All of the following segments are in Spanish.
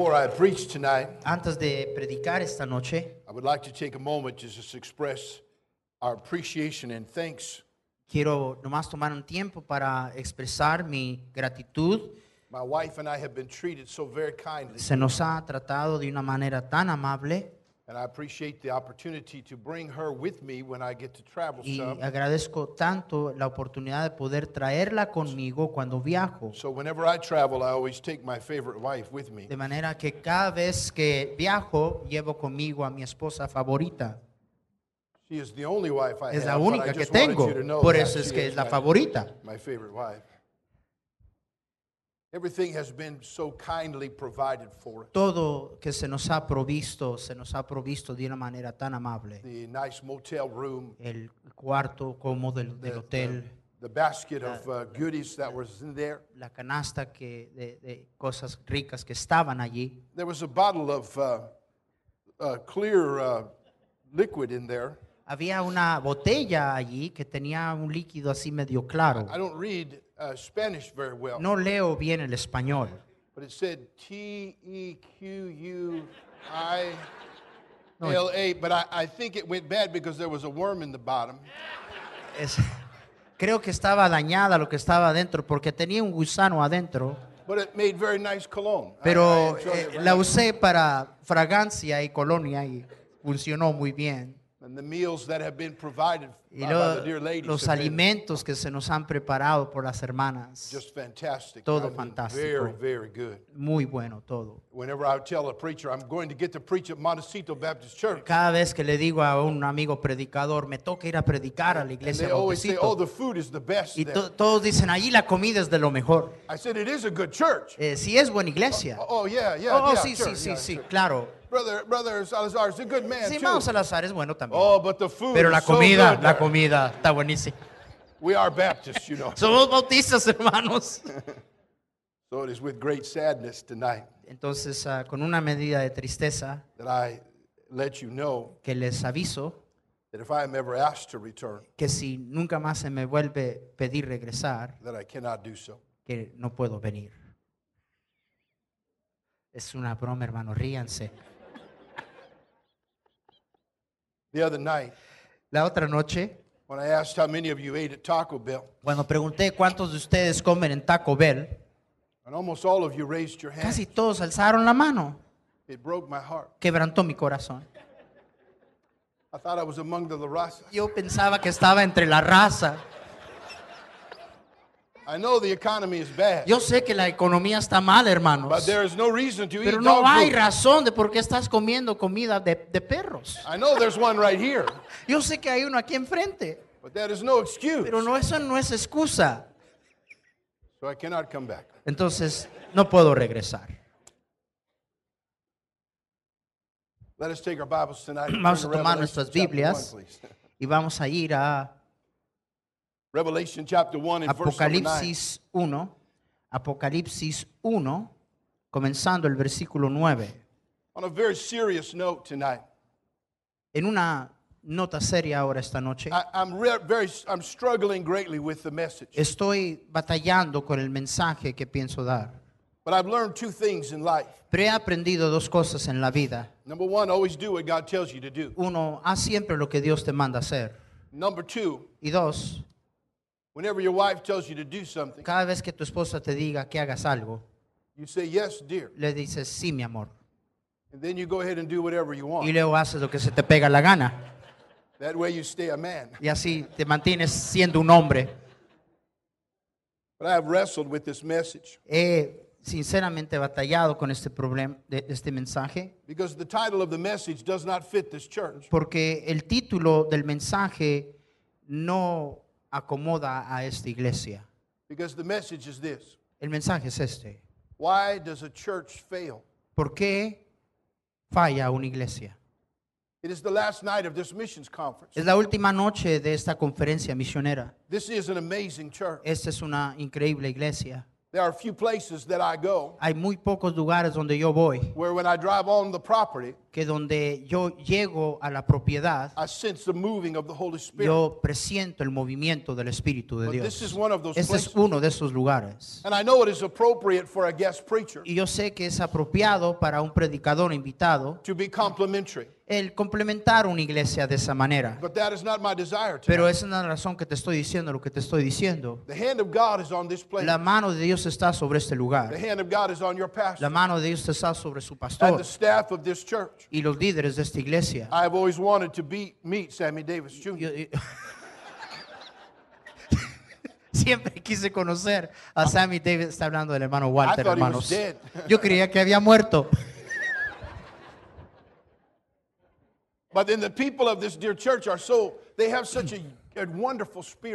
Before I preach tonight, Antes de predicar esta noche, I would like to take a moment to just express our appreciation and thanks. quiero nomás tomar un tiempo para expresar mi gratitud. My wife and I have been treated so very kindly, Se nos ha tratado de una manera tan amable and I appreciate the opportunity to bring her with me when I get to travel y agradezco tanto la oportunidad de poder traerla conmigo cuando viajo. So whenever I travel, I always take my favorite wife with me. De manera que cada vez que viajo, llevo conmigo a mi esposa favorita. She is the only wife I Es la única que tengo. you to know Por eso es que es la favorita. my favorite wife. Everything has been so kindly provided for us. Todo que se nos ha provisto, se nos ha provisto de una manera tan amable. The nice motel room, El cuarto cómodo del, del hotel. the basket of uh, goodies that was in there. la canasta que, de, de cosas ricas que estaban allí. There was a bottle of uh, uh, clear uh, liquid in there. Había una botella allí que tenía un líquido así medio claro. I don't read uh, Spanish very well, No leo bien el español, but it said T E Q U I L A. But I, I think it went bad because there was a worm in the bottom. Es- creo que estaba dañada lo que estaba adentro porque tenía un gusano adentro, But it made very nice cologne. I- I pero enjoyed eh, la usé para fragancia y colonia y funcionó muy bien. And the meals that have been provided Y by, by luego the dear ladies los alimentos que se nos han preparado por las hermanas, just fantastic. Todo fantástico. Very, very good. muy bueno todo. Cada vez que le digo a un amigo predicador, me toca ir a predicar a la iglesia say, Montecito", "Oh, the food is the best." y there." to- todos dicen, allí la comida es de lo mejor. I said, "It is a good church." Eh, sí es buena iglesia. Oh yeah, yeah, Oh, yeah. sí, sí, sí, sí, claro. Brother, brother Salazar is a good man Sí, too. hermano Salazar es bueno también. Oh, but the food Pero is la so comida, good la there. comida está buenísima. We are Baptists, you know. Somos bautistas, hermanos. so it is with great sadness tonight Entonces, ah, con una medida de tristeza that I let you know que les aviso that if I am ever asked to return, que si nunca más se me vuelve pedir regresar, that I cannot do so. que no puedo venir. Es una broma, hermano, ríanse. The other night, La otra noche, when I asked how many of you ate at Taco Bell, cuando pregunté cuántos de ustedes comen en Taco Bell, and almost all of you raised your hand, casi todos alzaron la mano. it broke my heart. Quebrantó mi corazón. I thought I was among the La Raza. Yo pensaba que estaba entre la raza. I know the economy is bad, Yo sé que la economía está mal, but hermanos. there is no reason to Pero eat no dog hay food. razón de por qué estás comiendo comida de, de perros. I know there's one right here, Yo sé que hay uno aquí enfrente, but that is no excuse. pero no, eso no es excusa. So I cannot come back. Entonces, no puedo regresar. Let us take our Bibles tonight. and Vamos turn a to tomar Revelation nuestras chapter Biblias. please. Y vamos a ir a Revelation chapter 1 and verse number 9. Apocalipsis 1. Apocalipsis 1, comenzando el versículo 9. On a very serious note tonight, En una nota seria ahora esta noche, I, I'm very, I'm struggling greatly with the message. estoy batallando con el mensaje que pienso dar. But I've learned two things in life. Pero he aprendido dos cosas en la vida. Number one, always do what God tells you to do. Uno, haz siempre lo que Dios te manda hacer. Number two, Y dos, whenever your wife tells you to do something, cada vez que tu esposa te diga que hagas algo, you say, Yes, dear. le dices, sí, mi amor. And then you go ahead and do whatever you Y want. luego haces lo que se te pega la gana. That way you stay a man. Y así te mantienes siendo un hombre. But I have wrestled with this message. He sinceramente batallado con este problema, de este mensaje, because the title of the message does not fit this church. porque el título del mensaje no acomoda a esta iglesia. Because the message is this El mensaje es este. Why does a church fail? ¿Por qué falla una iglesia? It is the last night of this missions conference. Es la última noche de esta conferencia misionera. This is an amazing church. Esta es una increíble iglesia. There are a few places that I go Hay muy pocos lugares donde yo voy, where when I drive on the property, que donde yo llego a la propiedad, I sense the moving of the Holy Spirit. yo presiento el movimiento del Espíritu de But Dios. this is one of those Este es uno de esos lugares. And I know it is appropriate for a guest preacher Y yo sé que es apropiado para un predicador invitado to be complimentary. el complementar una iglesia de esa manera. But that is not my desire Pero esa es la razón que te estoy diciendo lo que te estoy diciendo. The hand of God is on this place. La mano de Dios está sobre este The lugar. hand of God is on your La pastor mano de Dios está sobre su and pastor the staff of this church. Y los líderes de esta iglesia. I have always wanted to be, meet Sammy Davis Jr. Yo- yo- Siempre quise conocer a Sammy Davis. Está hablando del hermano Walter, thought he was hermanos. dead. Yo creía que había muerto. But then the people of this dear church are so, they have such a, a wonderful spirit.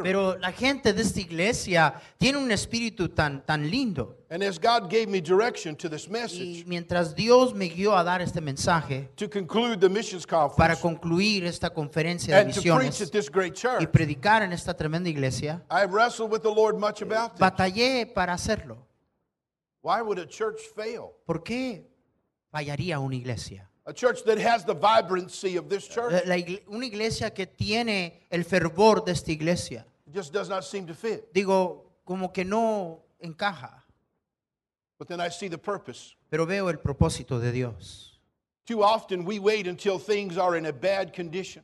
Pero la gente de esta iglesia tiene un espíritu tan, tan lindo. And as God gave me direction to this Y message, mientras Dios me guió a dar este mensaje to conclude the missions para conference concluir esta conferencia de and to preach misiones at this great y predicar en esta tremenda iglesia, I wrestled with the Lord much about this. batallé para hacerlo. Why would a church fail? ¿Por qué fallaría una iglesia? A church that has the vibrancy of this church La- la igle- una iglesia que tiene el fervor de esta iglesia. just does not seem to fit. Digo, como que no encaja, But then I see the purpose. pero veo el propósito de Dios. Too often we wait until things are in a bad condition.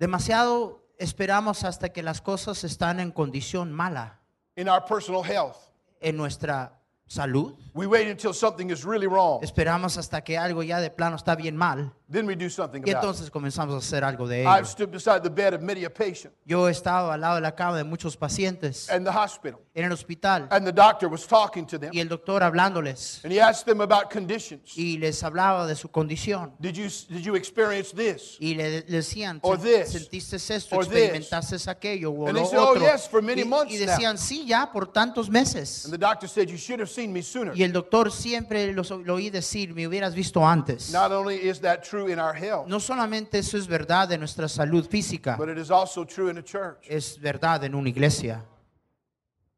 Demasiado esperamos hasta que las cosas están en condición mala in our personal health. en nuestra salud. We wait until something is really wrong. Esperamos hasta que algo ya de plano está bien mal Then we do something y about it. entonces comenzamos a hacer algo de I've ello. stood beside the bed of many a patient Yo he estado al lado de la cama de muchos pacientes in the hospital, en el hospital and the doctor was talking to them, y el doctor hablándoles and he asked them about conditions. y les hablaba de su condición Did you did you experience this? y le, le decían, Or "Se- this. ¿sentiste esto? Or this." ¿Experimentaste aquello? O And lo they said, "Oh, otro?" yes, for many y, months y now. decían, sí, ya por tantos meses. And the doctor said, "You should have seen me sooner." Y el doctor siempre los- lo oí decir, me hubieras visto antes. Not only is that true in our health, No solamente eso es verdad de nuestra salud física, but it is also true in the church. es verdad en una iglesia.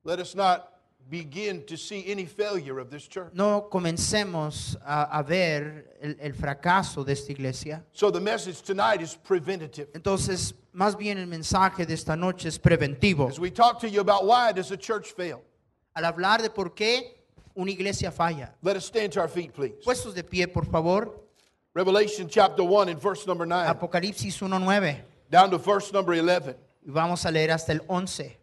Let us not begin to see any failure of this church. No comencemos a, a ver el, el fracaso de esta iglesia. So the message tonight is preventative. Entonces, más bien el mensaje de esta noche es preventivo. As we talk to you about why does a church fail, Al hablar de por qué una iglesia falla. let us stand to our feet, please. Puestos de pie, por favor. Revelation chapter 1 and verse number 9, Apocalipsis 1.9. down to verse number 11. Y vamos a leer hasta el 11.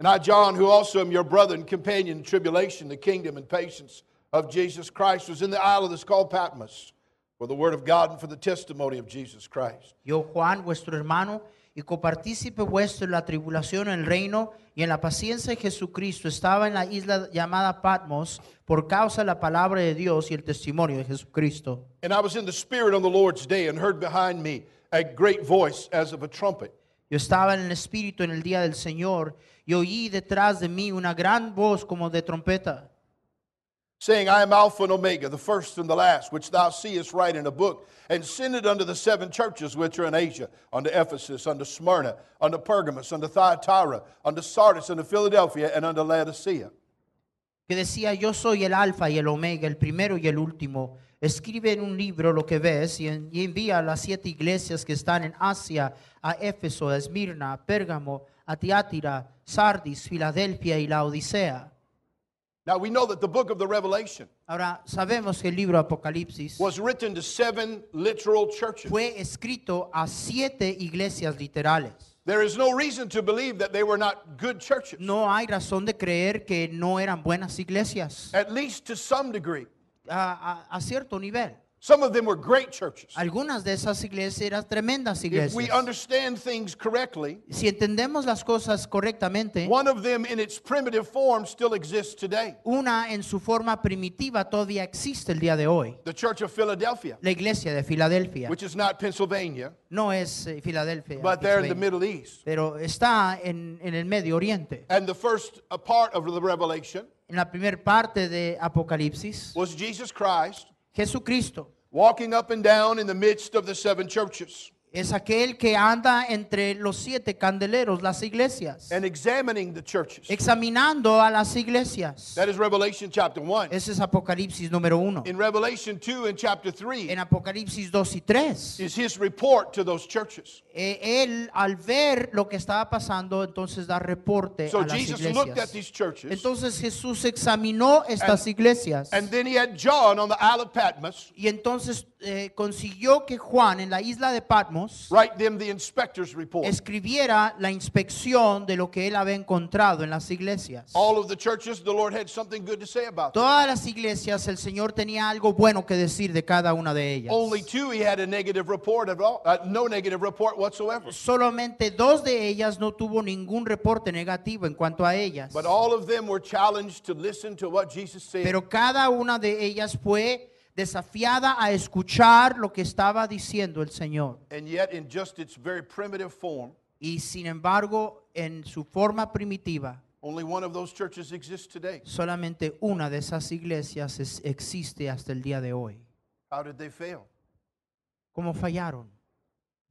And I, John, who also am your brother and companion in tribulation, the kingdom and patience of Jesus Christ, was in the isle that is called Patmos for the word of God and for the testimony of Jesus Christ. Yo, Juan, vuestro hermano, y copartícipe vuestro en la tribulación, en el reino y en la paciencia de Jesucristo, estaba en la isla llamada Patmos por causa de la palabra de Dios y el testimonio de Jesucristo. And I was in the Spirit on the Lord's day and heard behind me a great voice as of a trumpet. Yo estaba en el Espíritu en el día del Señor y oí detrás de mí una gran voz como de trompeta, saying, I am Alpha and Omega, the first and the last, which thou seest write in a book, and send it unto the seven churches which are in Asia, unto Ephesus, unto Smyrna, unto Pergamos, unto Thyatira, unto Sardis, unto Philadelphia, and unto Laodicea. que decía, yo soy el alfa y el omega, el primero y el último. Escribe en un libro lo que ves y, en- y envía a las siete iglesias que están en Asia, a Éfeso, a Esmirna, a Pérgamo, a Tiátira, Sardis, Filadelfia y la Odisea. Now we know that the book of the Revelation Ahora, sabemos que el libro Apocalipsis was written to seven literal churches. fue escrito a siete iglesias literales. There is no reason to believe that they were not good churches, No hay razón de creer que no eran buenas iglesias, at least to some degree. a, a- a cierto nivel. Some of them were great churches. Algunas de esas iglesias eran tremendas iglesias. If we understand things correctly, Si entendemos las cosas correctamente, one of them in its primitive form still exists today. una en su forma primitiva todavía existe el día de hoy. The Church of Philadelphia, La iglesia de Filadelfia which is not Pennsylvania, no es eh, Filadelfia, but they're in the Middle East. pero está en, en el Medio Oriente. And the first part of the Revelation En la primera parte de Apocalipsis, was Jesus Christ Jesucristo. Walking up and down in the midst of the seven churches es aquel que anda entre los siete candeleros, las iglesias, and examining the churches. examinando a las iglesias. That is Revelation chapter 1. Ese es Apocalipsis número uno. In Revelation 2 and chapter 3 En Apocalipsis 2 y 3, is his report to those churches. eh, él al ver lo que estaba pasando, entonces da reporte So a las Jesus looked at iglesias. these churches Entonces Jesús examinó estas iglesias and then he had John on the Isle of Patmos y entonces eh, consiguió que Juan en la isla de Write them the inspector's report. escribiera la inspección de lo que él había encontrado en las iglesias. All of the churches, the Lord had something good to say about them. Todas las iglesias el Señor tenía algo bueno que decir de cada una de ellas. Only two he had a negative report at all, uh, no negative report whatsoever. Solamente dos de ellas no tuvo ningún reporte negativo en cuanto a ellas. But all of them were challenged to listen to what Jesus said. Pero cada una de ellas fue desafiada a escuchar lo que estaba diciendo el Señor. and yet, in just its very primitive form, Y sin embargo, en su forma primitiva, only one of those churches exists today. solamente una de esas iglesias es- existe hasta el día de hoy. How did they fail? ¿Cómo fallaron?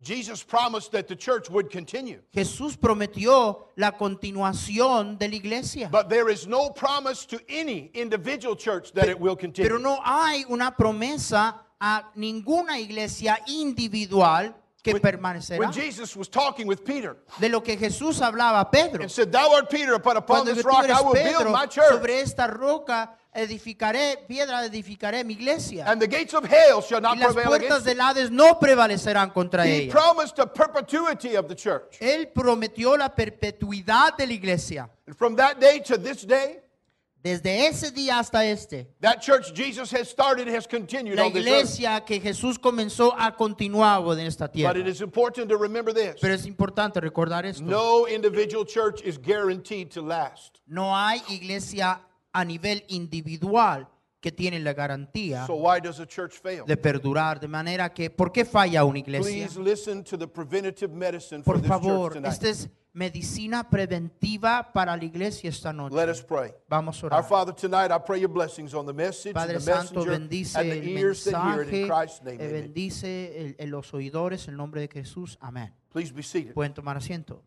Jesus promised that the church would continue. Jesús prometió la continuación de la iglesia. But there is no promise to any individual church that it will continue. Pero no hay una promesa a ninguna iglesia individual que when, permanecerá. when Jesus was talking with Peter De lo que Jesús hablaba a Pedro. and said, Thou art Peter, upon, upon Cuando this rock I will build my church, sobre esta roca edificaré, piedra edificaré mi iglesia. and the gates of hell shall Y not las prevail puertas against del Hades no prevalecerán contra it. He ella. promised a perpetuity of the church. Él prometió la perpetuidad de la iglesia. And from that day to this day, Desde ese día hasta este, that church Jesus has started has continued la on this earth. iglesia que Jesús comenzó a continuar en esta But tierra. it is important to remember this. Pero es importante recordar esto. No individual church is guaranteed to last. No hay iglesia a nivel individual que tiene la garantía So why does a church fail? de perdurar. De manera que, ¿por qué falla una iglesia? Please listen to the preventative medicine for Por this favor, esta es medicina preventiva para la iglesia esta noche. Let us pray. Vamos a Our orar. Father, tonight I pray your blessings on the message, Padre the Santo, messenger, bendice and the el ears that hear it in mensaje, Christ's name. eh, Amen. bendice el- el- los oidores en el nombre de Jesús. Amén. Please be seated. Pueden tomar asiento.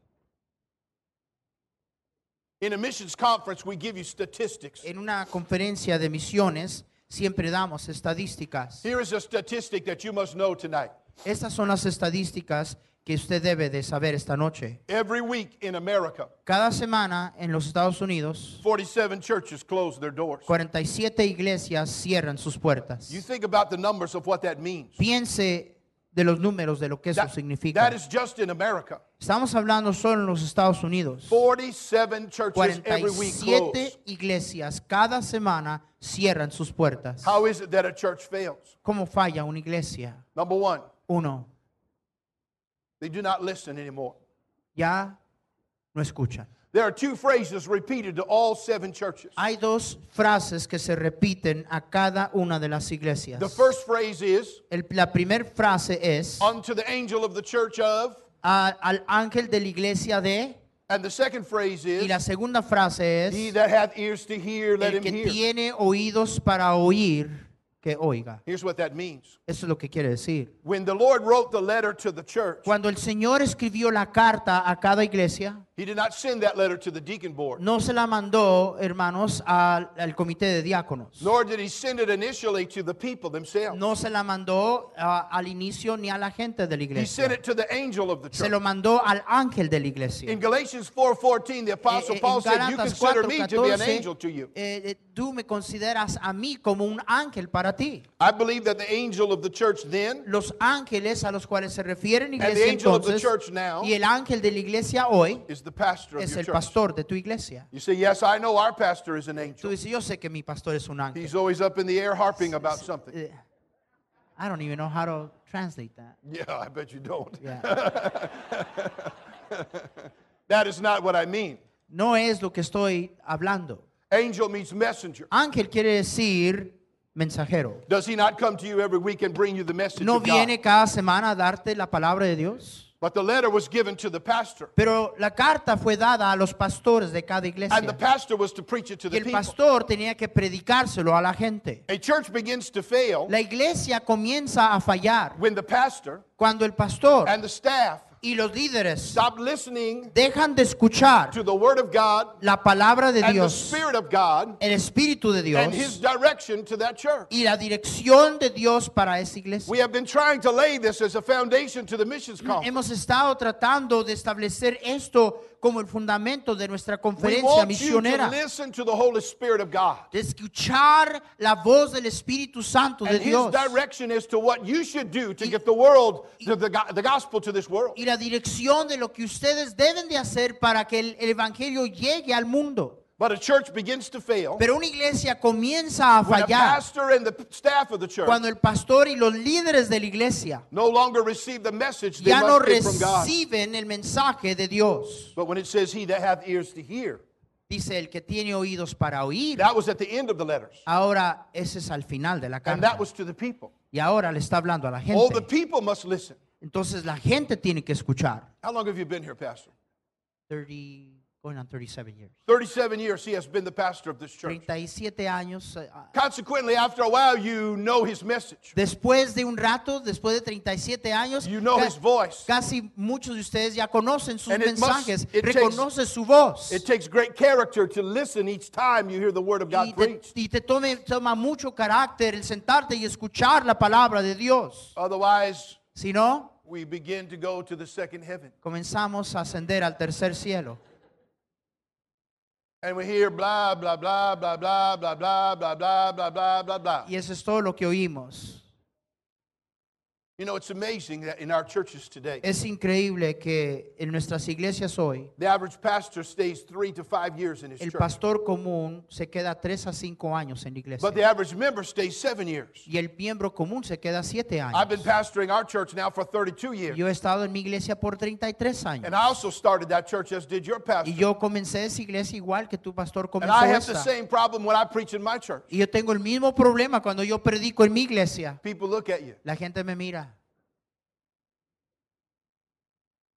In a missions conference, we give you statistics. En una conferencia de misiones siempre damos estadísticas. Here is a statistic that you must know tonight. Estas son las estadísticas que usted debe de saber esta noche. Every week in America, Cada semana en los Estados Unidos, 47 churches close their doors. 47 iglesias cierran sus puertas. You think about the numbers of what that means. Piense de los números de lo que eso That, significa. that is just in America. Estamos hablando solo en los Estados Unidos. 47 churches every week 47 close. iglesias cada semana cierran sus puertas. How is it that a church fails? ¿Cómo falla una iglesia? Number one, Uno, they do not listen anymore. ya no escuchan. There are two phrases repeated to all seven churches. Hay dos frases que se repiten a cada una de las iglesias. The first phrase is, El- la primera frase es unto the angel of the church of, a- al ángel de la iglesia de and the second phrase y is, la segunda frase he es that hath ears to hear, let el him que hear. tiene oídos para oír que oiga. Here's what that means. Eso es lo que quiere decir. When the Lord wrote the letter to the church, Cuando el Señor escribió la carta a cada iglesia, he did not send that letter to the deacon board. no se la mandó, hermanos, al, al comité de diáconos. Nor did he send it initially to the people themselves. No se la mandó ah, al inicio ni a la gente de la He sent iglesia. it to the angel of the Se church. lo mandó al ángel de la iglesia. In Galatians 4:14, the apostle Eh, eh, Paul said, "You consider me to be an 4:14, angel to you." eh, tú me consideras a mí como un ángel para ti. I believe that the angel of the church then Los ángeles a los cuales se refiere en and the iglesia angel of the church now y el ángel de la iglesia hoy is the pastor of es your el church. pastor de tu iglesia. You say, "Yes, I know our pastor is an Tú angel. dices, yo sé que mi pastor es un ángel. He's always up in the air harping about something." Eh, I don't even know how to translate that. Yeah, I bet you don't. Yeah. That is not what I mean. No es lo que estoy hablando. Angel means messenger. Ángel quiere decir mensajero. Does he not come to you every week and bring you the message No of viene God? cada semana a darte la palabra de Dios. But the letter was given to the pastor, Pero la carta fue dada a los pastores de cada and the iglesia. pastor was to preach it to Y the el people. pastor tenía que predicárselo a la gente. A church begins to fail La iglesia comienza a fallar when the pastor cuando el pastor and the staff y los líderes stop listening dejan de escuchar to the word of God la palabra de and the Dios, spirit of God el espíritu de and his Dios direction to that church. y la dirección de Dios para esa iglesia. We have been trying to lay this as a foundation to the missions conference. Hemos estado tratando de establecer esto como el fundamento de nuestra conferencia misionera. De escuchar la voz del Espíritu Santo de Dios. Y la dirección de lo que ustedes deben de hacer para que el, el evangelio llegue al mundo. But a church begins to fail Pero una iglesia comienza a when fallar pastor and the staff of the church cuando el pastor y los líderes de la iglesia no longer receive the message they ya no must get from God. reciben el mensaje de Dios. But when it says, He that hath ears to hear, Dice el que tiene oídos para oír. that was at the end of the letters. Ahora ese es al final de la And that carta. was to the people. Y ahora le está hablando a la Oh, the gente. people must listen. Entonces la gente tiene que escuchar. How long have you been here, Pastor? 30, going on 37 years. 37 years he has been the pastor of this church. 37 años. ah, Consequently, after a while, you know his message. Después de un rato, después de 37 años, You know his voice. casi muchos de ustedes ya conocen sus And it must- mensajes, it takes- reconoce su voz. It takes great character to listen each time you hear the word of God y te, preached. y te tome, toma mucho carácter el sentarte y escuchar la palabra de Dios. Otherwise, Si no, we begin to go to the second heaven. comenzamos a ascender al tercer cielo. And we hear blah, blah, blah, blah, blah, blah, blah, blah, blah, blah, blah, blah. Y eso es todo lo que oímos. Es increíble que en nuestras iglesias hoy el pastor común se queda 3 a 5 años en la iglesia. Y el miembro común se queda 7 años. Yo he estado en mi iglesia por 33 años. Y yo comencé esa iglesia igual que tu pastor comenzó esta. Y yo tengo el mismo problema cuando yo predico en mi iglesia. La gente me mira.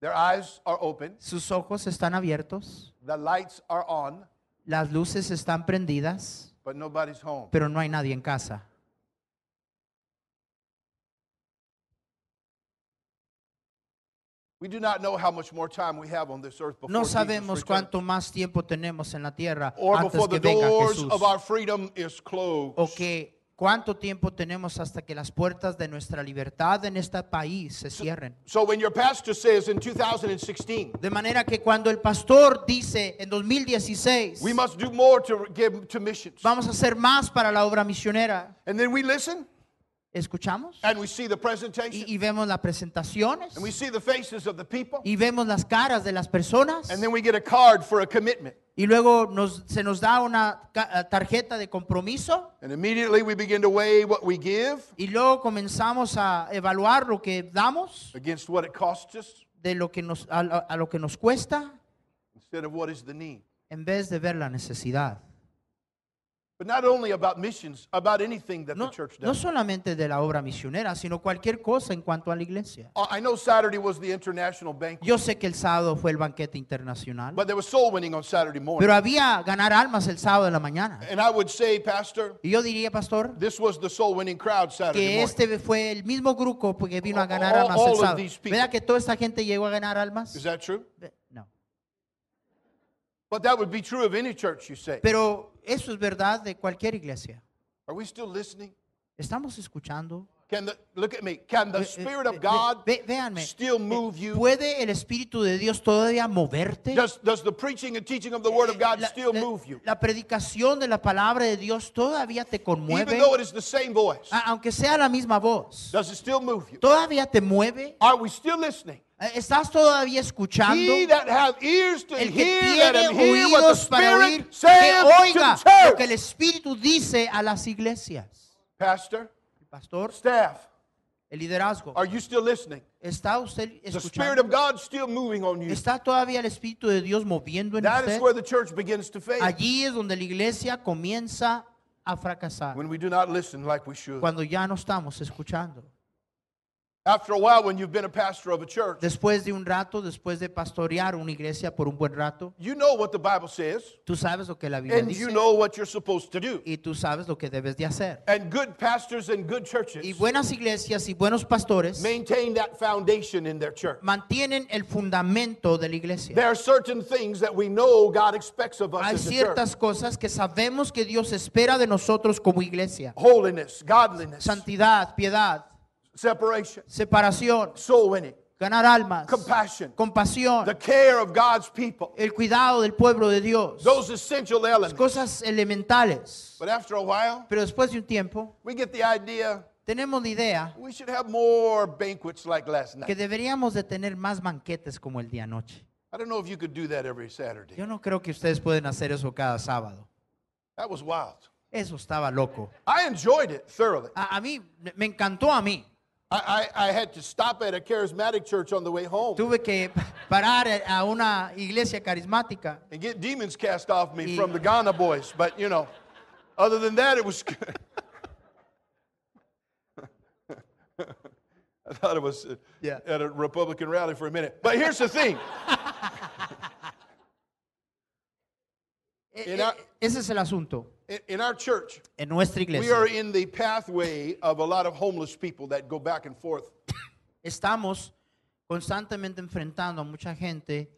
Their eyes are open. Sus ojos están abiertos. The lights are on, Las luces están prendidas. but nobody's home. Pero no hay nadie en casa. We do not know how much more time we have on this earth before No Jesus sabemos returns. cuánto más tiempo tenemos en la tierra or antes before que the venga doors Jesús. of our freedom is closed. O que cuánto tiempo tenemos hasta que las puertas de nuestra libertad en este país se cierren. So when your pastor says in 2016, De manera que cuando el pastor dice en 2016, we must do more to give to missions, vamos a hacer más para la obra misionera, and then we listen escuchamos and we see the presentation y, y vemos las presentaciones and we see the faces of the people, y vemos las caras de las personas and then we get a card for a commitment. y luego nos- se nos da una ca- tarjeta de compromiso And immediately we begin to weigh what we give y luego comenzamos a evaluar lo que damos against what it costs us de lo que nos, a lo que nos cuesta instead of what is the need. en vez de ver la necesidad. But not only about missions, about anything that No, the church no does. solamente de la obra misionera, sino cualquier cosa en cuanto a la iglesia. Uh, I know Saturday was the international banquet, Yo sé que el sábado fue el banquete internacional, but there was soul winning on Saturday morning. pero había ganar almas el sábado de la mañana. And I would say, Pastor, Y yo diría, pastor, this was the soul winning crowd Saturday que morning. este fue el mismo grupo que vino a ganar All- almas all el sábado. these people. ¿Verdad que toda esta gente llegó a ganar almas? Is that true? No. But that would be true of any church, you say. Pero eso es verdad de cualquier iglesia. Are we still listening? ¿Estamos escuchando? Can the, look at me. Can the Ve- Spirit ve- of God ve- véanme. still move you? ¿Puede el Espíritu de Dios todavía moverte? Does, does the preaching and teaching of the Word of God La- still la- move you? la predicación de la palabra de Dios todavía te Even conmueve, though it is the same voice, aunque sea la misma voz. does it still move you? ¿Todavía te mueve? Are we still listening? Eh, ¿Estás todavía escuchando? He that hath ears to El que hear, tiene hear oídos para oír, que oiga lo que el. Espíritu dice a las iglesias. Pastor, Pastor, staff, El liderazgo. Are you still listening? ¿Está usted Is the Spirit escuchando? of God still moving on you? ¿Está todavía el Espíritu de Dios moviendo en That is usted? where the church begins to fail. Allí es donde la iglesia comienza a fracasar. When we do not listen like we should. Cuando ya no estamos escuchando. After a while, when you've been a pastor of a church, Después de un rato, después de pastorear una iglesia por un buen rato, you know what the Bible says, tú sabes lo que la Biblia and dice you know what you're supposed to do. y tú sabes lo que debes de hacer. And good pastors and good churches Y buenas iglesias y buenos pastores maintain that foundation in their church. mantienen el fundamento de la iglesia. There are certain things that we know God expects of us Hay as a church. ciertas cosas que sabemos que Dios espera de nosotros como iglesia. Holiness, godliness, Santidad, piedad, separation, separación, soul winning, ganar almas, compassion, compasión, the care of God's people. el cuidado del pueblo de Dios. Those essential elements. Cosas elementales. But after a while, Pero después de un tiempo, we get the idea tenemos la idea we should have more banquets like last que night. deberíamos de tener más banquetes como el día anoche. I don't know if you could do that every Saturday. Yo no creo que ustedes pueden hacer eso cada sábado. That was wild. Eso estaba loco. I enjoyed it thoroughly. A, a mí, me encantó a mí. I, I, I had to stop at a charismatic church on the way home Tuve que parar a una iglesia carismática and get demons cast off me Y- from the Ghana boys. But, you know, other than that, it was good. I thought it was uh, Yeah. at a Republican rally for a minute. But here's the thing E- e- a- Ese es el asunto. In, our church, En nuestra we iglesia are in the pathway of a lot of homeless people that go back and forth. estamos constantemente enfrentando a mucha gente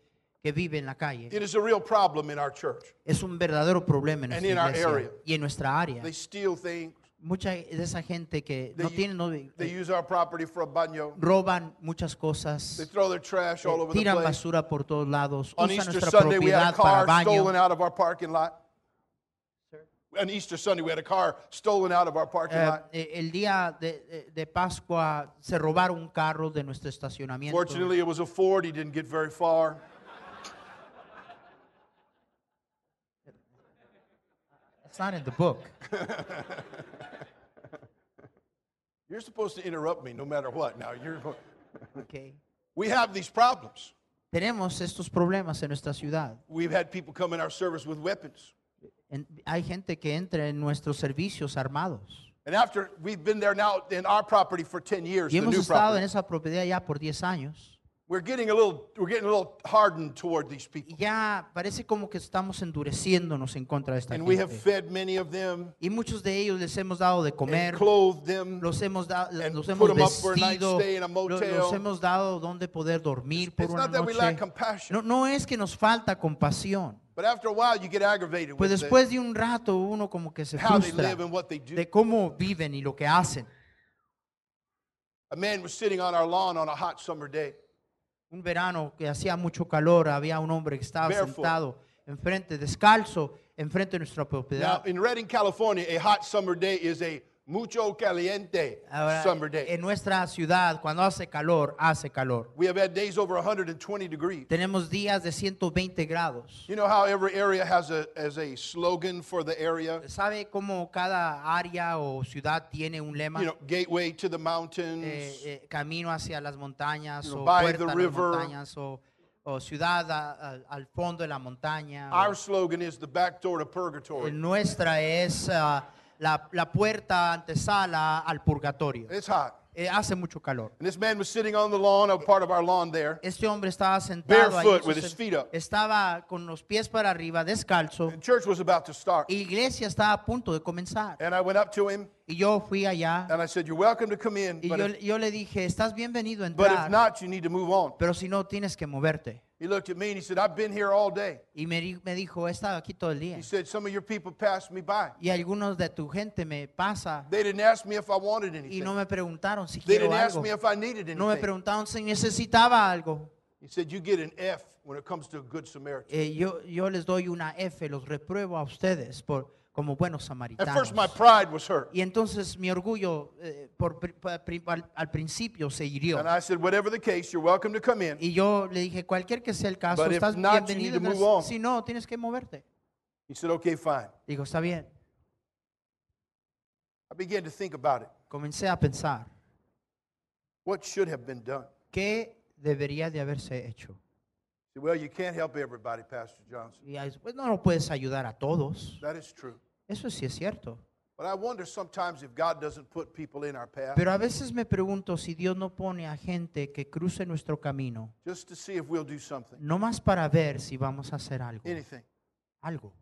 que vive en la calle. It is a real problem in our church. Es un verdadero problema en And nuestra in our iglesia area. y en nuestra área. They steal things, Mucha de esa gente que They no tiene, no, they use our property for a baño, roban muchas cosas, they throw their trash all eh, over the tiran place. basura por todos lados, On usan Easter nuestra Sunday, we had a para car baño. stolen out of our parking lot. On Easter Sunday, we had a car stolen out of our parking Eh, lot. eh, el día de, de- de Pascua se robaron un carro de nuestro estacionamiento. Fortunately, it was a Ford. He didn't get very far. It's not in the book. You're supposed to interrupt me no matter what. Now, you're. Okay. We have these problems. Tenemos estos problemas en nuestra ciudad. We've had people come in our service with weapons. En- hay gente que entra en nuestros servicios armados. And after we've been there now in our property for 10 years, Y the hemos new estado en property, esa propiedad ya por 10 años. we're getting a little, we're getting a little hardened toward these people. Ya parece como que estamos endureciéndonos en contra de esta And we have gente. fed many of them Y muchos de ellos les hemos dado de and comer, clothed them. los hemos, dado, and los put hemos 'em up for a night vestido, stay in a lo- motel. los hemos dado donde poder dormir por It's una not that we lack noche. compassion, No, no es que nos falta compasión, but after a while you get aggravated pues with después de un rato uno como que se how they frustra live and what they do. de cómo viven y lo que hacen. A man was sitting on our lawn on a hot summer day. Un verano que hacía mucho calor, había un hombre que estaba Barefoot. sentado enfrente, descalzo, enfrente de nuestra Now, propiedad. in Redding, California, a hot summer day is a mucho caliente Ahora, summer day. en nuestra ciudad, cuando hace calor, hace calor. We have had days over 120 degrees. Tenemos días de 120 grados. You know how every area has a, has a slogan for the area? ¿Sabe cómo cada área o ciudad tiene un lema? You know, gateway to the mountains. Eh, eh, camino hacia las montañas You know, o by puerta the a las river. montañas o, o ciudad a- a- al fondo de la montaña. Our slogan is the back door to purgatory. nuestra es ah, la, la puerta antesala al purgatorio. It's hot. Eh, hace mucho calor. And this man was sitting on the lawn, a part of our lawn there. Este hombre estaba sentado ahí, Barefoot with entonces, his feet up. estaba con los pies para arriba, descalzo. And church was about to start. Y iglesia estaba a punto de comenzar. And I went up to him Y yo fui allá and I said, You're welcome to come in, y but yo, if, yo le dije, estás bienvenido a but if entrar, not, you need to move on. pero si no, tienes que moverte. He looked at me and he said, I've been here all day. Y me, di- me dijo, he estado aquí todo el día. He said, Some of your people passed me by. Y algunos de tu gente me pasa They didn't ask me if I wanted y anything. no me preguntaron si They quiero didn't ask algo. me if I needed No me anything. preguntaron si necesitaba algo. He said, You get an F when it comes to a good Samaritan. Eh, yo, yo les doy una F, los repruebo a ustedes por, como buenos At samaritanos. first, my pride was hurt. Y entonces mi orgullo eh, por, pri- al, al principio se hirió. And I said, Whatever the case, you're welcome to come in. Y yo le dije, cualquier que sea el caso, But estás not, bienvenido. Si no, tienes que moverte. He said, Okay, fine. Digo, está bien. I began to think about it. Comencé a pensar. What should have been done? ¿Qué debería de haberse hecho? Well, you can't help everybody, Pastor Johnson. Y pues no lo puedes ayudar a todos. That is true. Eso sí es cierto. But I wonder sometimes if God doesn't put people in our path Pero a veces me pregunto si Dios no pone a gente que cruce nuestro camino, just to see if we'll do something, no más para ver si vamos a hacer algo. anything. Algo.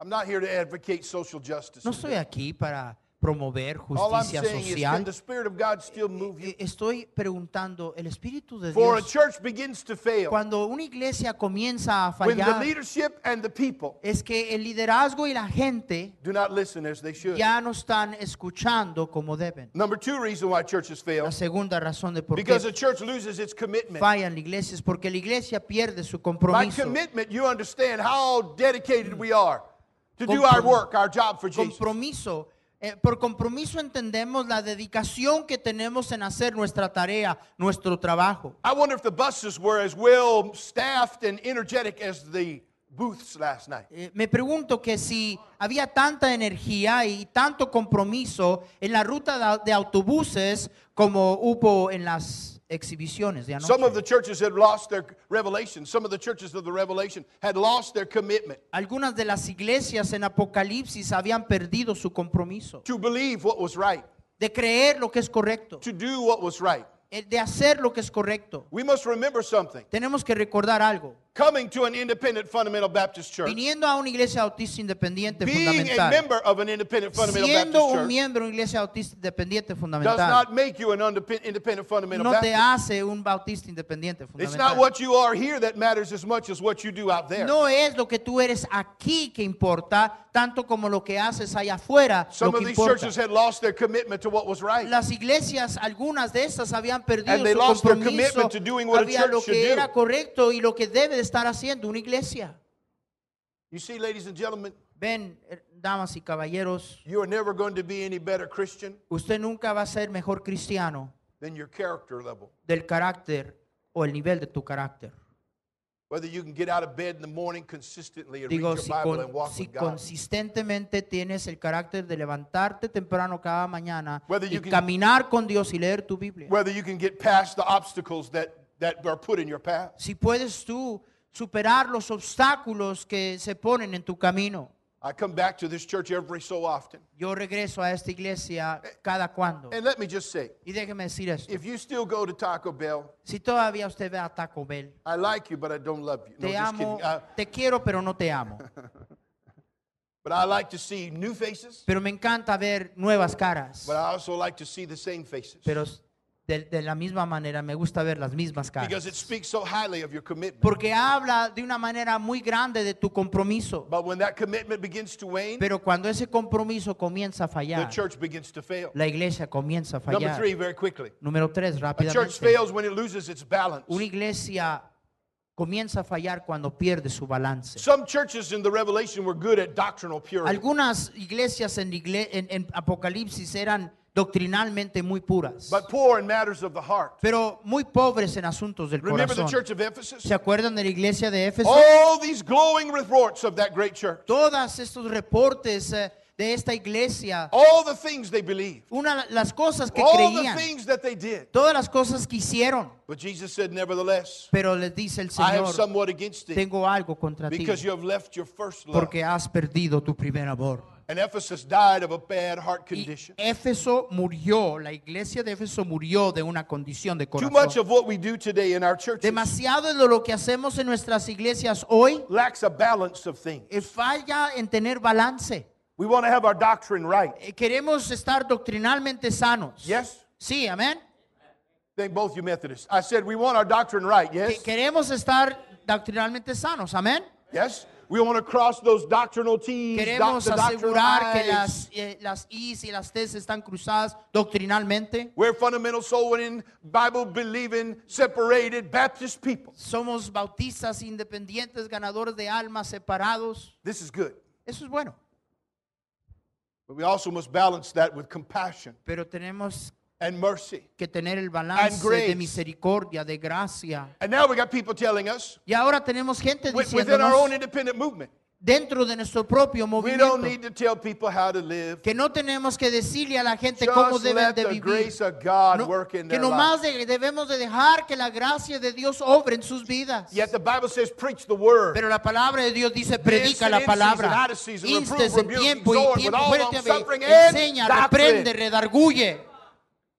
I'm not here to advocate social justice. No estoy aquí para promover justicia social. Eh, Estoy preguntando, el Espíritu de For Dios, church begins to fail cuando una iglesia comienza a fallar, leadership and the people es que el liderazgo y la gente do not listen as they should. ya no están escuchando como deben. Number two reason why churches fail La segunda razón de por because qué the church loses its commitment. fallan las iglesias es porque la iglesia pierde su compromiso. commitment, you understand how dedicated we are to do Comprom- our work, our job for Jesus. Compromiso. Eh, por compromiso entendemos la dedicación que tenemos en hacer nuestra tarea, nuestro trabajo. I wonder if the buses were as well staffed and energetic as the booths last night. Eh, me pregunto que si había tanta energía y tanto compromiso en la ruta de, de autobuses como hubo en las exhibiciones de Some of the churches had lost their revelation. Some of the churches of the revelation had lost their commitment Algunas de las iglesias en Apocalipsis habían perdido su compromiso to believe what was right, de creer lo que es correcto, to do what was right. eh, de hacer lo que es correcto. We must remember something. Tenemos que recordar algo. Coming to an independent fundamental Baptist church, Viniendo a una iglesia autista independiente being a fundamental, member of an independent fundamental siendo Baptist un church, miembro de una iglesia autista independiente does fundamental, not make you an independent fundamental no te Baptist. hace un bautista independiente It's fundamental. not what you are here that matters as much as what you do out there. No es lo que tú eres aquí que importa, tanto como lo que haces allá afuera Some lo of que these importa. churches had lost their commitment to what was right. Las iglesias, algunas de estas habían perdido And they su lost their compromiso commitment to doing what a había church lo should que do. era correcto y lo que debe de estar haciendo una iglesia. You see, ladies and gentlemen, Ven, eh, damas y caballeros, you are never going to be any better Christian usted nunca va a ser mejor cristiano than your character level. del carácter o el nivel de tu carácter. Whether you can get out of bed in the morning consistently and Digo, read your si, Bible con- and walk si with God. consistentemente tienes el carácter de levantarte temprano cada mañana Whether y you can- caminar con Dios y leer tu Biblia. Whether you can get past the obstacles that, that are put in your path. Si puedes tú superar los obstáculos que se ponen en tu camino. I come back to this church every so often. Yo regreso a esta iglesia cada cuando. And let me just say, Y déjeme decir esto. if you still go to Taco Bell, Si todavía usted ve a Taco Bell, I like you, but I don't love you. No, te just amo, kidding. Te quiero, pero no te amo. but I like to see new faces, Pero me encanta ver nuevas caras. but I also like to see the same faces. Pero de, de la misma manera me gusta ver las mismas Because it caras. speaks so highly of your commitment. Porque habla de una manera muy grande de tu compromiso. But when that commitment begins to wane, Pero cuando ese compromiso comienza a the fallar, church begins to fail. la iglesia comienza a Number fallar. three, very quickly. Número tres, rápidamente. fails when it loses its balance. Una iglesia comienza a fallar cuando pierde su balance. Some churches in the Revelation were good at doctrinal purity. Algunas iglesias en, en- en Apocalipsis eran doctrinalmente muy puras, but poor in matters of the heart. pero muy pobres en asuntos del Remember the corazón. church of Ephesus? ¿Se acuerdan de la iglesia de Éfeso? All these glowing reports of that great church. Todos estos reportes eh, de esta iglesia, All the things they believed. una las cosas que All the creían, things that they did. todas las cosas que hicieron, But Jesus said, nevertheless, pero les dice el I have Señor, somewhat against thee tengo algo contra ti, because you have left your first love. porque has perdido tu primer amor. And Ephesus died of a bad heart Y condition. Éfeso murió, la iglesia de Éfeso murió de una condición de Too much of what we do today in our churches Demasiado de lo que hacemos en nuestras iglesias hoy lacks a balance of things. eh, falla en tener balance. We want to have our doctrine right. Eh, Queremos estar doctrinalmente sanos. Yes? Sí, amén. Thank both you Methodists. I said we want our doctrine right. Yes? Queremos estar doctrinalmente sanos. Amén. Yes? We want to cross those doctrinal T's, Queremos doctrinal asegurar que las, eh, las I's y las T's están cruzadas doctrinalmente. We're fundamental soul winning, Bible believing, separated Baptist people. Somos bautistas independientes, ganadores de almas separados. This is good. Eso es bueno. But we also must balance that with compassion Pero tenemos and mercy. que tener el balance grace. de misericordia, de gracia. And now we got people telling us Y ahora tenemos gente wi- within our own diciéndonos independent movement dentro de nuestro propio We don't movimiento. need to tell people how to live. Que no tenemos que decirle a la gente cómo Just deben let de the vivir. grace of God No, work in que their nomás lives. de- debemos de dejar que la gracia de Dios obre en sus vidas. Yet the Bible says, preach the word. Pero la palabra de Dios dice, predica la in season, palabra. out of season, reprove, Instes en rebuke, tiempo y exhort with tiempo all fuerte, longsuffering and enseña, doctrine. reprende, redarguye.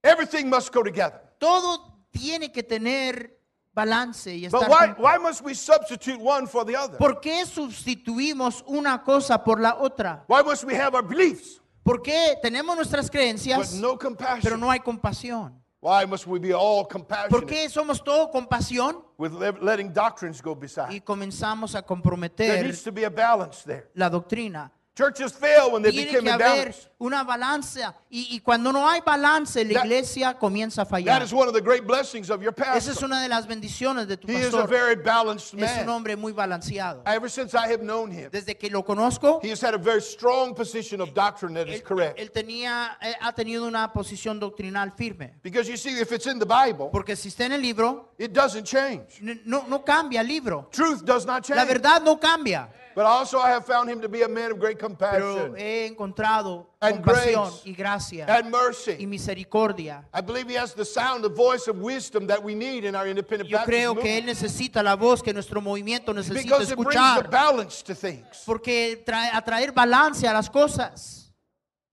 Everything must go together. Todo tiene que tener balance y But why, must we substitute one for the other? ¿Por qué sustituimos una cosa por la otra? Why must we have our beliefs ¿Por qué tenemos nuestras but creencias, no pero compassion? no hay compasión? Why must we be all ¿Por compassionate qué somos todo compasión with le- letting doctrines go y beside? comenzamos a There comprometer needs to be a balance there. la doctrina? Churches fail when they Tiene become que haber una balanza y, y cuando no hay balance la That- iglesia comienza a That fallar. is one of the great blessings of your Esa es pastor. una de las bendiciones de tu He is a pastor. very balanced Es un man. hombre muy balanceado. Ever since I have known him, Desde que lo conozco, he has had a very strong position of doctrine that is él, correct. él tenía, eh, ha tenido una posición doctrinal firme. Because you see, if it's in the Bible, Porque si está en el libro, it doesn't change. n- no, no cambia el libro. Truth does not La change. verdad no cambia. But also, I have found him to be a man of great compassion. Pero he encontrado And compasión grace. y gracia and y mercy. misericordia. I believe he has the sound, the voice of wisdom that we need in our independent Yo Baptist creo que él movement. necesita la voz que nuestro movimiento necesita Because it brings the escuchar. balance to things. Porque trae, a traer balance a las cosas.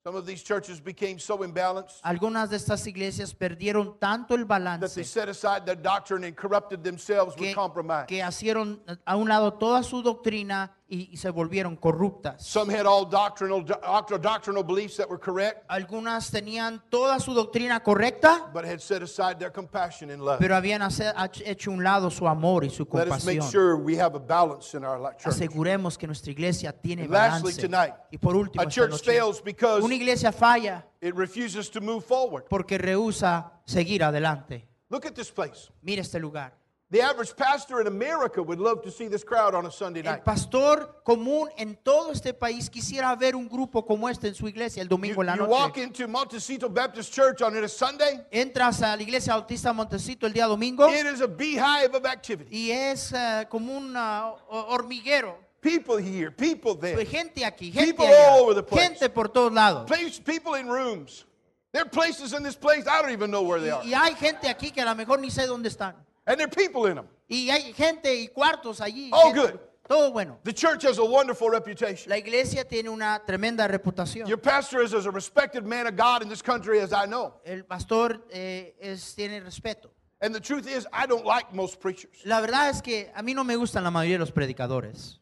Some of these churches became so imbalanced Algunas de estas iglesias perdieron tanto el that they balance set aside their doctrine and corrupted themselves with que, compromise. que hicieron a un lado toda su doctrina y, y se volvieron corruptas. Some had all doctrinal, doctrinal, doctrinal beliefs that were correct, Algunas tenían toda su doctrina correcta, but had set aside their compassion and love. pero habían hace- hecho un lado su amor y su Let us make compasión. sure we have a balance in our li- church. Aseguremos que nuestra iglesia tiene And lastly, balance. tonight, Y por último, A esta church noche, fails because una iglesia falla it refuses to move forward. porque rehúsa seguir adelante. Look at this place. Mira este lugar. The average pastor in America would love to see this crowd on a Sunday El night. pastor común en todo este país quisiera ver un grupo como este en su iglesia el You, domingo en la you walk noche. into Montecito Baptist Church on a Sunday, Entras a la iglesia Bautista Montecito el día domingo it is a beehive of activity. y es eh, como un ah, ho- hormiguero. People here, people Hay there, gente aquí, gente People allá, all over the place. gente por todos lados. place, people in rooms. There are places in this place I don't even know where they are. Y hay gente aquí que a lo mejor ni sé dónde están. And there are people in them. Y hay gente y cuartos allí. All gente- good. Todo bueno. The church has a wonderful reputation. La iglesia tiene una tremenda reputación. Your pastor is as a respected man of God in this country as I know. El pastor eh, es, tiene respeto. And the truth is, I don't like most preachers. La verdad es que a mí no me gustan la mayoría de los predicadores.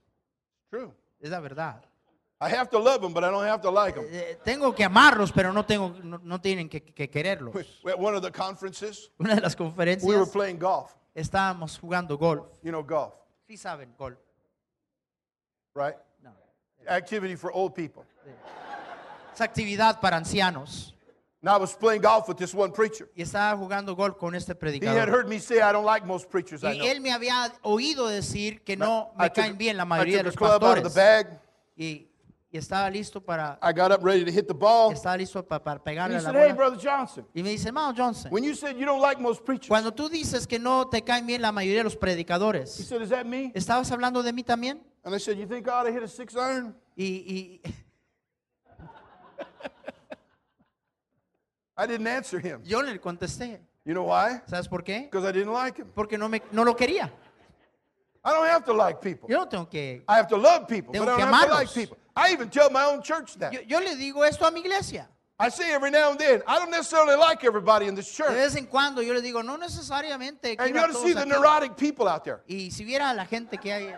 True. Es la verdad. I have to love them, but I don't have to like them. Eh, tengo que amarlos, pero no, tengo, no, no tienen que, que quererlos. At one of the conferences, Una de las we were conferencias playing golf. estábamos jugando golf. You know, golf, Sí saben, golf. right? No. Activity for old people. Es actividad para ancianos. And I was playing golf with this one preacher. Y estaba jugando golf con este He had predicador. heard me say, I don't like most preachers I Y know. él me había oído decir que no I me took, caen bien la I mayoría de took los a club out of the pastores. bag. Y, y estaba listo para, I got up ready to hit the ball. estaba listo pa- para And pegarle he a la said, Hey, bola. Brother Johnson, Y me dice, hermano Johnson, when you said you don't like most preachers, cuando tú dices que no te caen bien la mayoría de los he predicadores, said, Is that me? ¿estabas hablando de mí también? And I said, You think I ought to hit a six iron? Y, y I didn't answer him. yo le contesté, You know why? ¿sabes por qué? Because I didn't like him. Porque no, me, no lo quería. I don't have to like people. Yo no tengo que... I have to love people, but Tengo I que don't have to like amarlos. people. I even tell my own church that. Yo, yo le digo esto a mi iglesia. I say every now and then, I don't necessarily like everybody in this church. De vez en cuando yo le digo, no necesariamente And you ought to see the aquí". neurotic people out there. Y si viera a la gente que hay,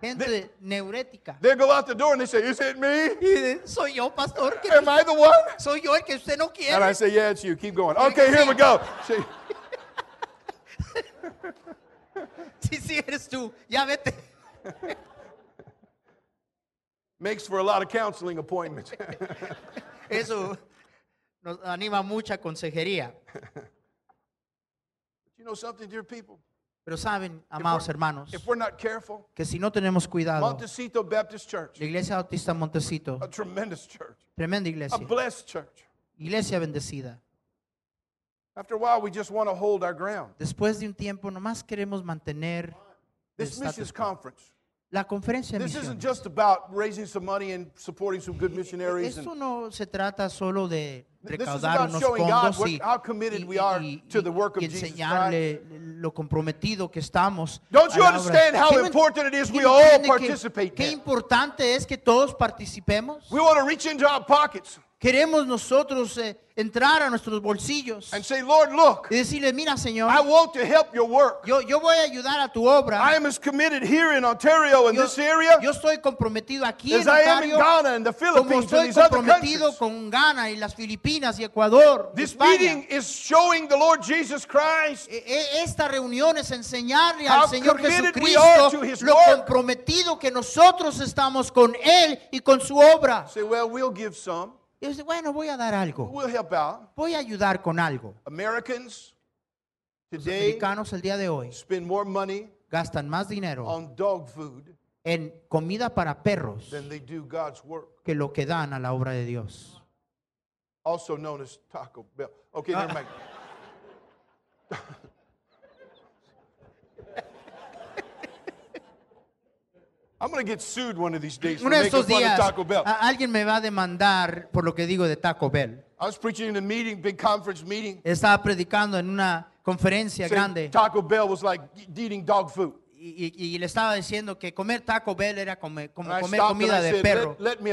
gente neurética. They go out the door and they say, Is it me? Soy yo, pastor. que Am I the one? soy yo el que usted no quiere. And I say, Yeah, it's you. Keep going. Okay, here we go. See, Sí, sí, eres tú. Ya vete. makes for a lot of counseling appointments. Eso nos anima mucha consejería. you know something, dear people? Pero saben, amados hermanos, If we're not careful, que si no tenemos cuidado, Montecito Baptist Church, la iglesia bautista Montecito, a tremendous church, tremenda iglesia, a blessed church. iglesia bendecida. After a while, we just want to hold our ground. Después de un tiempo, nomás queremos mantener This missions conference, La conferencia de This isn't misiones. just about raising some money and supporting some good missionaries. Esto no se trata solo de This is recaudar about unos showing God fondos what- y, how committed we are y- to the work of y Jesus enseñarle lo comprometido que estamos. Don't a you la obra. understand how ¿Qué no- important it is we all entiende que- participate Qué importante es que todos participemos. we want to reach into our pockets Queremos nosotros eh, entrar a nuestros bolsillos and say, Lord, look, y decirle, mira Señor, I want to help your work. yo, yo voy a ayudar a tu obra. I am as committed here in Ontario in yo, this area yo estoy comprometido aquí as en I am in Ontario, Ghana and the como Philippines and estoy other comprometido countries. con Ghana y las Filipinas y Ecuador. This España. meeting is showing the Lord Jesus Christ E- e- Esta reunión es enseñarle al Señor Jesucristo lo comprometido que nosotros estamos con Él y con su obra. say, well, we'll give some. Y dice, bueno, voy a dar algo. We'll help out. Voy a ayudar con algo. Americans Los today americanos el día de hoy spend more money gastan más dinero on dog food en comida para perros than they do God's work, que lo que dan a la obra de Dios. also known as Taco Bell. Okay, never mind. I'm going to get sued one of these days for Uno de estos días Taco Bell. a- alguien me va a demandar por lo que digo de Taco Bell. I was preaching in a meeting, big conference meeting. Estaba predicando en una conferencia grande Taco Bell was like eating dog food. y, y- y le estaba diciendo que comer Taco Bell era come- como comer comida de perro. let, let me.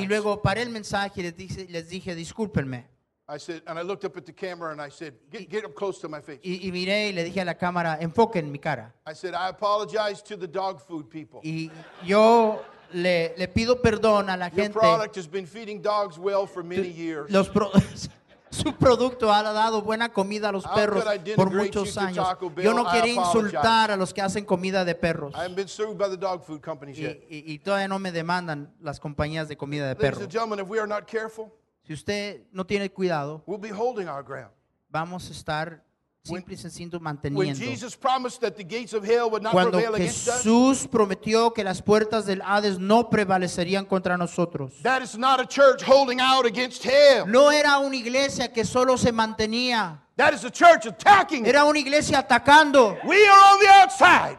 Y luego paré el mensaje y les dije, les dije discúlpenme. I said, and I looked up at the camera and I said, get, get up close to my face. Y, y miré y le dije a la cámara, enfoquen mi cara. I said, I apologize to the dog food people. Y yo le, le pido perdón a la Your gente. product has been feeding dogs well for many years. Los pro- su producto ha dado buena comida a los How perros could I denigrate por you muchos to años. Taco Bell? Yo no I quería apologize. insultar a los que hacen comida de perros. I haven't been sued by the dog food companies Y, yet. y- y todavía no me demandan las compañías de comida de Ladies perros. and gentlemen, if we are not careful, Si usted no tiene cuidado, we'll be holding our ground. vamos a estar simple y sencillo manteniendo. Jesus promised that the gates of hell would not Cuando Jesús prometió que las puertas del Hades no prevalecerían contra nosotros. that is not a church holding out against hell. No era una iglesia que solo se mantenía, That is a church attacking. era una iglesia atacando. We are on the outside.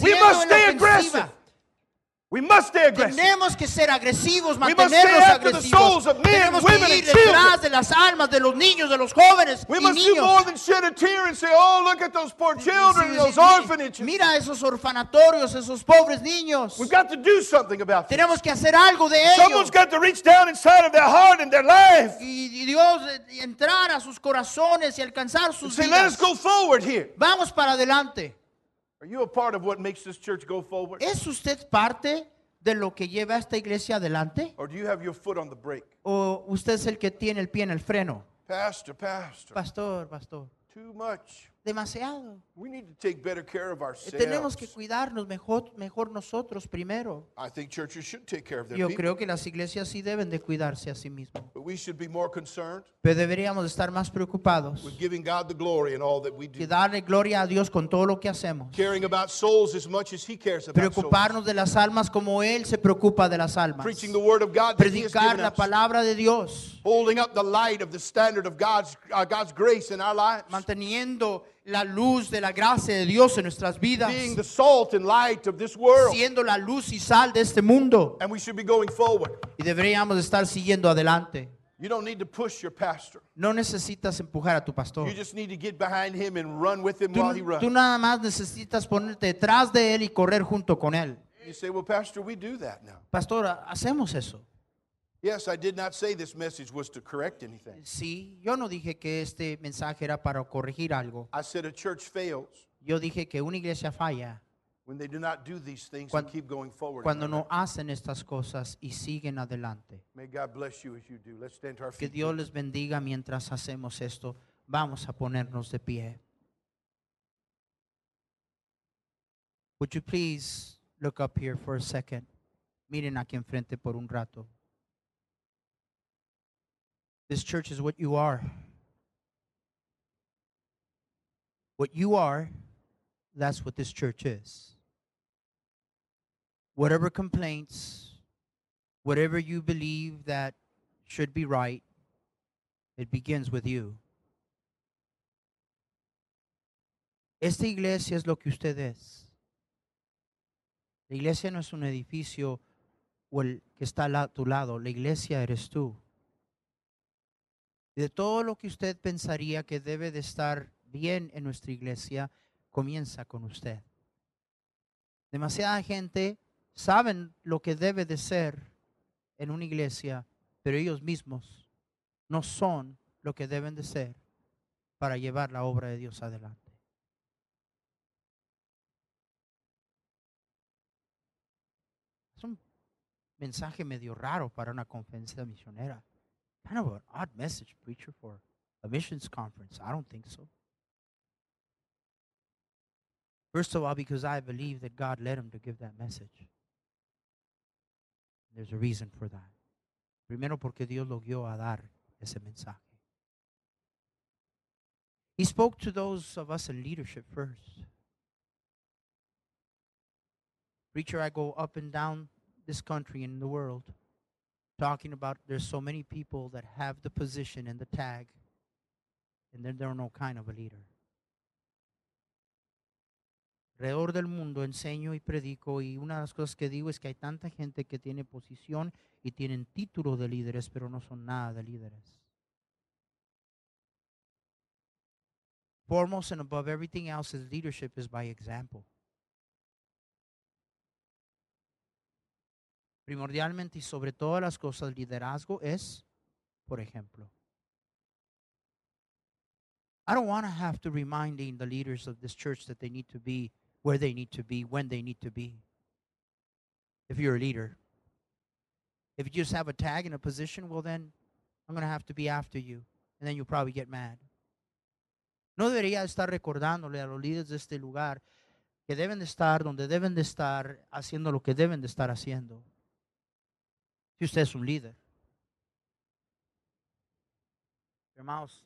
We must stay aggressive. We must stay aggressive. Tenemos que ser agresivos, We must mantenernos agresivos. souls of men, Tenemos women, que ir detrás de las almas de los niños, de los jóvenes We y must do niños. more than shed a tear and say, oh, look at those poor children in Sí, those sí, mi- orphanages. Mira esos orfanatorios, esos pobres niños. We've got to do something about this. Tenemos que hacer algo de Someone's ellos. got to reach down inside of their heart and their life Y, Dios eh, entrar a sus corazones y alcanzar sus say, let us vidas. go forward here. Vamos para adelante. Are you a part of what makes this church go forward? ¿Es usted parte de lo que lleva a esta iglesia adelante? Or do you have your foot on the brake? ¿O usted es el que tiene el pie en el freno? Pastor, pastor, Pastor, pastor. too much. Demasiado. We need to take better care of Eh, Tenemos ourselves. que cuidarnos mejor, mejor nosotros primero. I think churches should take care of their Yo people. creo que las iglesias sí deben de cuidarse a sí mismos. But we should be more concerned Pero deberíamos estar más preocupados with giving God the glory in all that we que do. darle gloria a Dios con todo lo que hacemos. Caring about souls as much as He cares about souls. Preocuparnos de las almas como Él se preocupa de las almas. Preaching the Word of God that He has Predicar la palabra de Dios. Holding up the light of the standard of God's, uh, God's grace in our lives. Manteniendo la luz de la gracia de Dios en nuestras vidas. Being the salt and light of this world. Siendo la luz y sal de este mundo. And we should be going forward. Y deberíamos estar siguiendo adelante. You don't need to push your pastor. No necesitas empujar a tu pastor. You just need to get behind him and run with him Tú, while he tú runs. nada más necesitas ponerte detrás de él y correr junto con él. You say, well, Pastor, we do that now. Pastor, hacemos eso. Yes, I did not say this message was to correct anything. Sí, yo no dije que este mensaje era para corregir algo. I said a church fails Yo dije que una iglesia falla when they do not do these things Cuan- and keep going forward. cuando no hacen estas cosas y siguen adelante. May God bless you as you do. Let's stand to our Que feet. Dios les bendiga mientras hacemos esto. Vamos a ponernos de pie. Would you please look up here for a second? Miren aquí enfrente por un rato. This church is what you are. What you are, that's what this church is. Whatever complaints, whatever you believe that should be right, it begins with you. Esta iglesia es lo que usted es. La iglesia no es un edificio o el que está a tu lado, la iglesia eres tú. De todo lo que usted pensaría que debe de estar bien en nuestra iglesia, comienza con usted. Demasiada gente saben lo que debe de ser en una iglesia, pero ellos mismos no son lo que deben de ser para llevar la obra de Dios adelante. Es un mensaje medio raro para una conferencia misionera. Kind of an odd message, preacher, for a missions conference. I don't think so. First of all, because I believe that God led him to give that message. There's a reason for that. Primero porque Dios lo guió a dar ese mensaje. He spoke to those of us in leadership first. Preacher, I go up and down this country and the world talking about there's so many people that have the position and the tag, and then they're no kind of a leader. Alrededor del mundo enseño y predico y una de las cosas que digo es que hay tanta gente que tiene posición y tienen título de líderes, pero no son nada de líderes. Foremost and above everything else is leadership is by example. Primordialmente y sobre todas las cosas, liderazgo es, por ejemplo. I don't want to have to reminding the leaders of this church that they need to be where they need to be, when they need to be. If you're a leader, if you just have a tag and a position, well, then I'm going to have to be after you. And then you'll probably get mad. No debería estar recordándole a los líderes de este lugar que deben de estar donde deben de estar, haciendo lo que deben de estar haciendo. Si usted es un líder. Hermanos,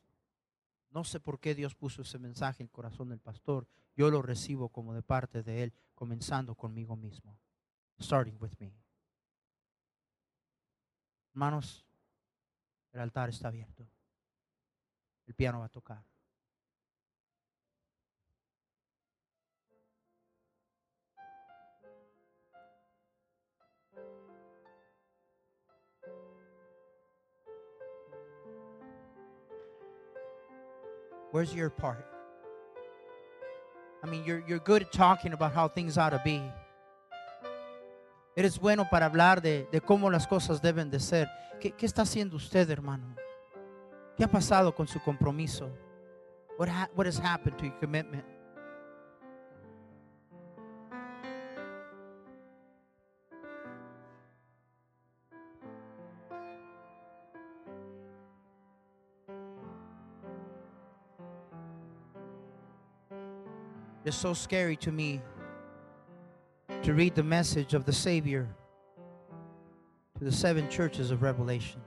no sé por qué Dios puso ese mensaje en el corazón del pastor. Yo lo recibo como de parte de Él, comenzando conmigo mismo. Starting with me. Hermanos, el altar está abierto. El piano va a tocar. Where's your part? I mean, you're, you're good at talking about how things ought to be. Eres bueno para hablar de, de cómo las cosas deben de ser. ¿Qué, ¿Qué, está haciendo usted, hermano? ¿Qué ha pasado con su compromiso? What, ha, what has happened to your commitment? It's so scary to me to read the message of the Savior to the seven churches of Revelation.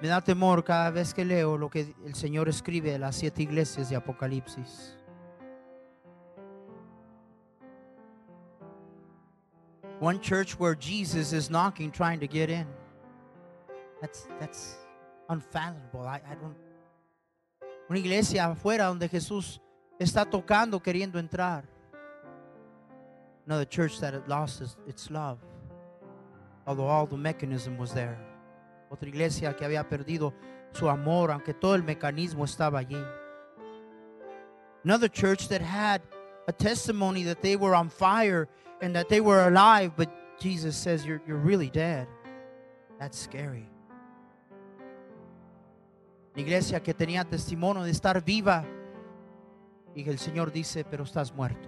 Me da temor cada vez que leo lo que el Señor escribe a las siete iglesias de Apocalipsis. One church where Jesus is knocking, trying to get in. That's, that's unfathomable. I, I don't. Una iglesia afuera donde Jesús está tocando, queriendo entrar. Another church that had lost its, love, although all the mechanism was there. Otra iglesia que había perdido su amor, aunque todo el mecanismo estaba allí. Another church that had a testimony that they were on fire and that they were alive, but Jesus says, You're, you're really dead. That's scary. Una iglesia que tenía testimonio de estar viva y el Señor dice, pero estás muerto.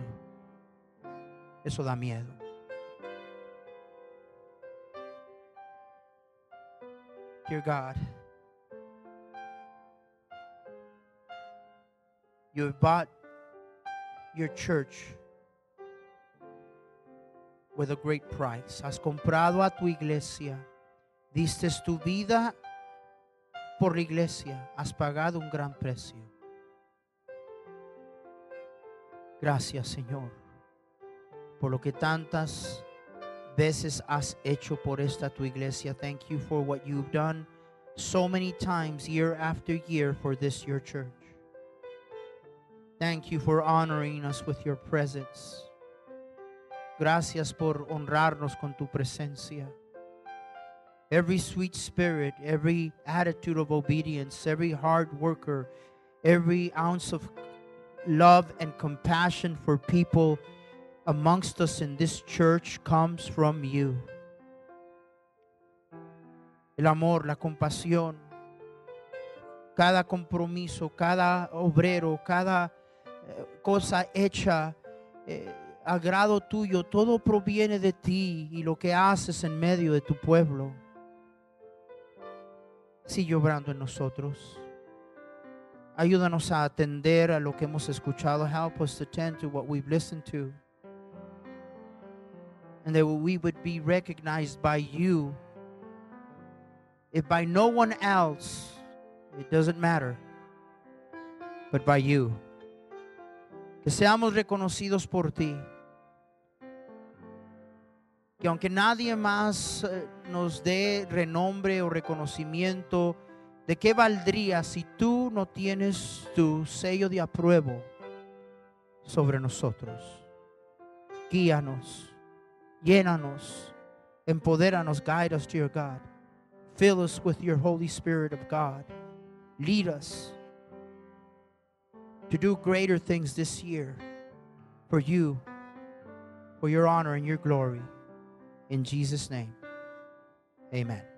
Eso da miedo. Dear God, you bought your church with a great price. Has comprado a tu iglesia. Diste tu vida por la iglesia. Has pagado un gran precio. Gracias, Señor, por lo que tantas veces has hecho por esta tu iglesia. Thank you for what you've done so many times year after year for this your church. Thank you for honoring us with your presence. Gracias por honrarnos con tu presencia. Every sweet spirit, every attitude of obedience, every hard worker, every ounce of love and compassion for people amongst us in this church comes from you. El amor, la compasión, cada compromiso, cada obrero, cada eh, cosa hecha, eh, agrado tuyo, todo proviene de ti y lo que haces en medio de tu pueblo. Sigue obrando en nosotros. Ayúdanos a atender a lo que hemos escuchado. Help us to attend to what we've listened to. And that we would be recognized by you. If by no one else, it doesn't matter, but by you. Que seamos reconocidos por ti. Que aunque nadie más eh, nos dé renombre o reconocimiento, ¿de qué valdría si tú no tienes tu sello de apruebo sobre nosotros? Guíanos, llénanos, empodéranos, guide us, dear God. Fill us with your Holy Spirit of God. Lead us to do greater things this year for you, for your honor and your glory. In Jesus' name, amen.